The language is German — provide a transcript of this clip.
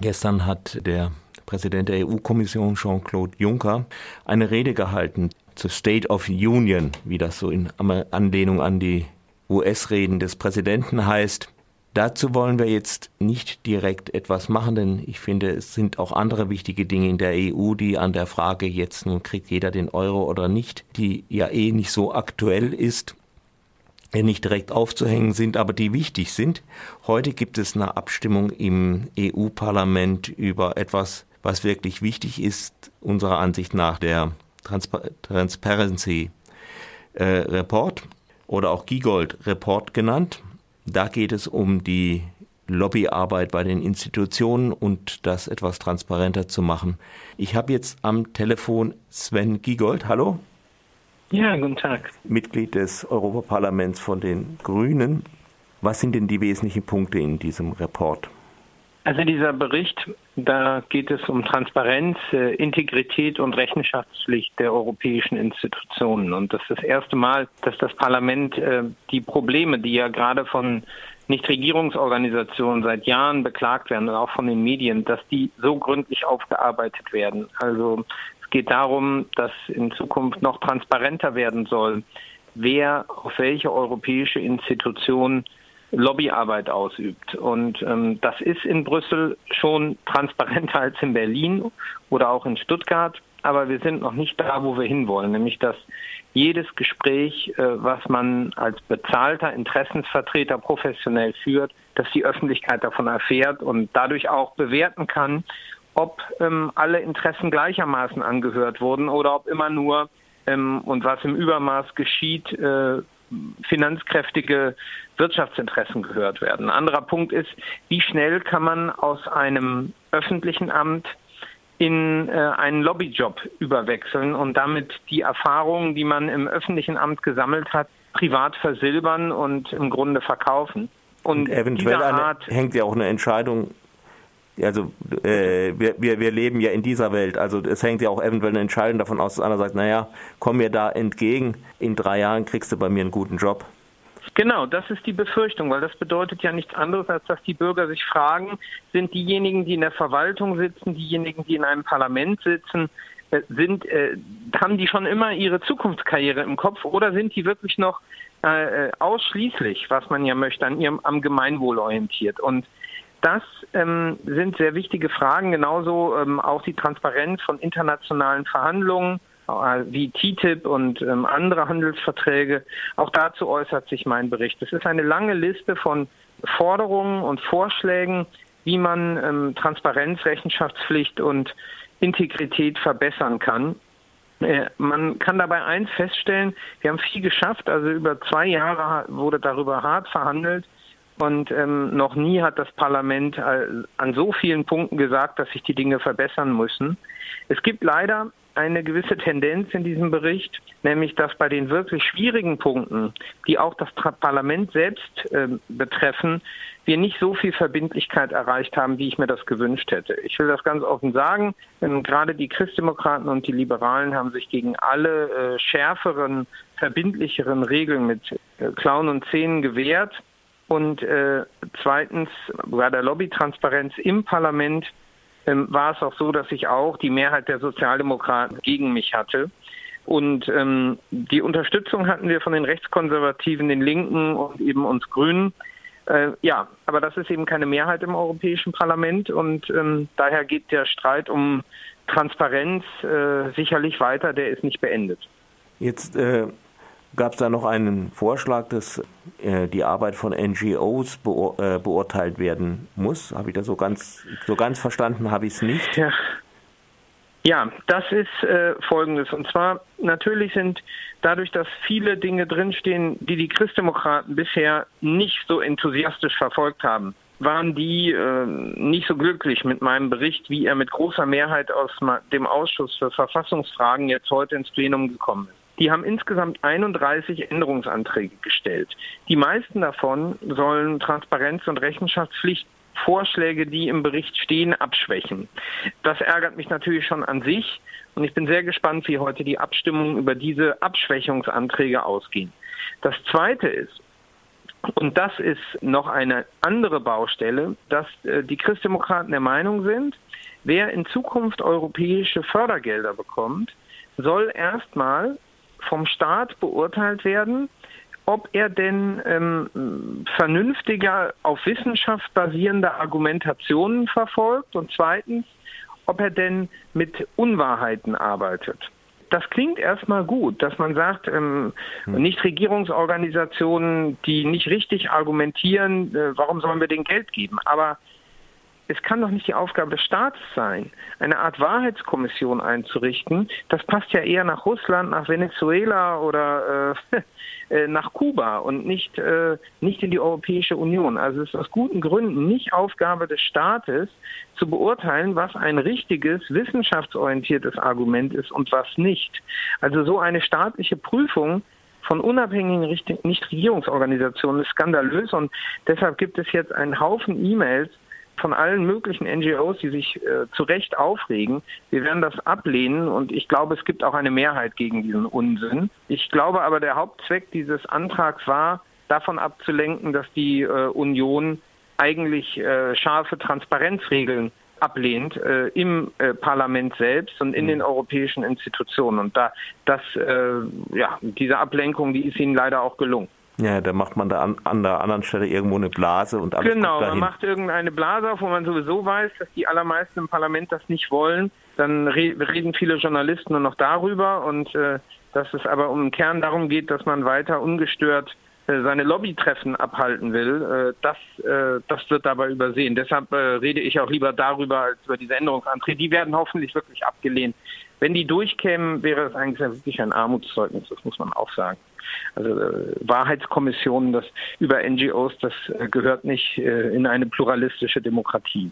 Gestern hat der Präsident der EU-Kommission Jean-Claude Juncker eine Rede gehalten zur State of Union, wie das so in Anlehnung an die US-Reden des Präsidenten heißt. Dazu wollen wir jetzt nicht direkt etwas machen, denn ich finde, es sind auch andere wichtige Dinge in der EU, die an der Frage jetzt nun kriegt jeder den Euro oder nicht, die ja eh nicht so aktuell ist, nicht direkt aufzuhängen sind, aber die wichtig sind. Heute gibt es eine Abstimmung im EU-Parlament über etwas, was wirklich wichtig ist, unserer Ansicht nach der Transpa Transparency äh, Report oder auch Giegold Report genannt. Da geht es um die Lobbyarbeit bei den Institutionen und das etwas transparenter zu machen. Ich habe jetzt am Telefon Sven Giegold. Hallo. Ja, guten Tag. Mitglied des Europaparlaments von den Grünen. Was sind denn die wesentlichen Punkte in diesem Report? Also dieser Bericht, da geht es um Transparenz, äh, Integrität und Rechenschaftspflicht der europäischen Institutionen. Und das ist das erste Mal, dass das Parlament äh, die Probleme, die ja gerade von Nichtregierungsorganisationen seit Jahren beklagt werden und auch von den Medien, dass die so gründlich aufgearbeitet werden. Also es geht darum, dass in Zukunft noch transparenter werden soll, wer auf welche europäische Institution Lobbyarbeit ausübt. Und ähm, das ist in Brüssel schon transparenter als in Berlin oder auch in Stuttgart. Aber wir sind noch nicht da, wo wir hinwollen, nämlich dass jedes Gespräch, äh, was man als bezahlter Interessensvertreter professionell führt, dass die Öffentlichkeit davon erfährt und dadurch auch bewerten kann, ob ähm, alle Interessen gleichermaßen angehört wurden oder ob immer nur ähm, und was im Übermaß geschieht, äh, finanzkräftige Wirtschaftsinteressen gehört werden. Ein anderer Punkt ist, wie schnell kann man aus einem öffentlichen Amt in äh, einen Lobbyjob überwechseln und damit die Erfahrungen, die man im öffentlichen Amt gesammelt hat, privat versilbern und im Grunde verkaufen. Und, und eventuell eine, hängt ja auch eine Entscheidung also äh, wir, wir, wir leben ja in dieser Welt. Also es hängt ja auch eventuell eine Entscheidung davon aus, dass einer sagt, naja, komm mir da entgegen, in drei Jahren kriegst du bei mir einen guten Job. Genau, das ist die Befürchtung, weil das bedeutet ja nichts anderes, als dass die Bürger sich fragen, sind diejenigen, die in der Verwaltung sitzen, diejenigen, die in einem Parlament sitzen, äh, sind, äh, haben die schon immer ihre Zukunftskarriere im Kopf oder sind die wirklich noch äh, äh ausschließlich, was man ja möchte, an ihrem am Gemeinwohl orientiert? Und das ähm, sind sehr wichtige Fragen, genauso ähm, auch die Transparenz von internationalen Verhandlungen äh, wie TTIP und ähm, andere Handelsverträge. Auch dazu äußert sich mein Bericht. Es ist eine lange Liste von Forderungen und Vorschlägen, wie man ähm, Transparenz, Rechenschaftspflicht und Integrität verbessern kann. Äh, man kann dabei eins feststellen, wir haben viel geschafft, also über zwei Jahre wurde darüber hart verhandelt. Und ähm, noch nie hat das Parlament äh, an so vielen Punkten gesagt, dass sich die Dinge verbessern müssen. Es gibt leider eine gewisse Tendenz in diesem Bericht, nämlich dass bei den wirklich schwierigen Punkten, die auch das Parlament selbst äh, betreffen, wir nicht so viel Verbindlichkeit erreicht haben, wie ich mir das gewünscht hätte. Ich will das ganz offen sagen. Ähm, gerade die Christdemokraten und die Liberalen haben sich gegen alle äh, schärferen, verbindlicheren Regeln mit äh, Klauen und Zähnen gewehrt. Und äh, zweitens, bei der Lobbytransparenz im Parlament ähm, war es auch so, dass ich auch die Mehrheit der Sozialdemokraten gegen mich hatte. Und ähm, die Unterstützung hatten wir von den Rechtskonservativen, den Linken und eben uns Grünen. Äh, ja, aber das ist eben keine Mehrheit im Europäischen Parlament und ähm, daher geht der Streit um Transparenz äh, sicherlich weiter, der ist nicht beendet. Jetzt äh, gab es da noch einen Vorschlag, dass äh, die Arbeit von NGOs beur äh, beurteilt werden muss. Habe ich das so ganz, so ganz verstanden, habe ich es nicht. Ja. Ja, das ist äh, Folgendes. Und zwar natürlich sind dadurch, dass viele Dinge drinstehen, die die Christdemokraten bisher nicht so enthusiastisch verfolgt haben, waren die äh, nicht so glücklich mit meinem Bericht, wie er mit großer Mehrheit aus dem Ausschuss für Verfassungsfragen jetzt heute ins Plenum gekommen ist. Die haben insgesamt 31 Änderungsanträge gestellt. Die meisten davon sollen Transparenz und Rechenschaftspflicht Vorschläge, die im Bericht stehen, abschwächen. Das ärgert mich natürlich schon an sich und ich bin sehr gespannt, wie heute die Abstimmungen über diese Abschwächungsanträge ausgehen. Das Zweite ist, Und das ist noch eine andere Baustelle, dass äh, die Christdemokraten der Meinung sind, wer in Zukunft europäische Fördergelder bekommt, soll erstmal vom Staat beurteilt werden, ob er denn ähm, vernünftiger auf Wissenschaft basierende Argumentationen verfolgt und zweitens, ob er denn mit Unwahrheiten arbeitet. Das klingt erstmal gut, dass man sagt, ähm, hm. Nichtregierungsorganisationen, die nicht richtig argumentieren, äh, warum sollen wir denen Geld geben? Aber es kann doch nicht die Aufgabe des Staates sein, eine Art Wahrheitskommission einzurichten. Das passt ja eher nach Russland, nach Venezuela oder äh, äh, nach Kuba und nicht, äh, nicht in die Europäische Union. Also es ist aus guten Gründen nicht Aufgabe des Staates zu beurteilen, was ein richtiges, wissenschaftsorientiertes Argument ist und was nicht. Also so eine staatliche Prüfung von unabhängigen Nichtregierungsorganisationen ist skandalös und deshalb gibt es jetzt einen Haufen E-Mails, von allen möglichen NGOs, die sich äh, zu Recht aufregen. Wir werden das ablehnen und ich glaube, es gibt auch eine Mehrheit gegen diesen Unsinn. Ich glaube aber, der Hauptzweck dieses Antrags war, davon abzulenken, dass die äh, Union eigentlich äh, scharfe Transparenzregeln ablehnt äh, im äh, Parlament selbst und in mhm. den europäischen Institutionen. Und da das äh, ja diese Ablenkung, die ist ihnen leider auch gelungen. Ja, da macht man da an, an der anderen Stelle irgendwo eine Blase und alles Genau, man macht irgendeine Blase auf, wo man sowieso weiß, dass die allermeisten im Parlament das nicht wollen. Dann re reden viele Journalisten nur noch darüber und äh, dass es aber um den Kern darum geht, dass man weiter ungestört äh, seine Lobbytreffen abhalten will, äh, das, äh, das wird dabei übersehen. Deshalb rede ich auch lieber darüber als über diese Änderungsanträge. Die werden hoffentlich wirklich abgelehnt. Wenn die durchkämen, wäre es eigentlich wirklich ein Armutszeugnis, das muss man auch sagen. Also äh, Wahrheitskommissionen, das über NGOs, das äh, gehört nicht äh, in eine pluralistische Demokratie.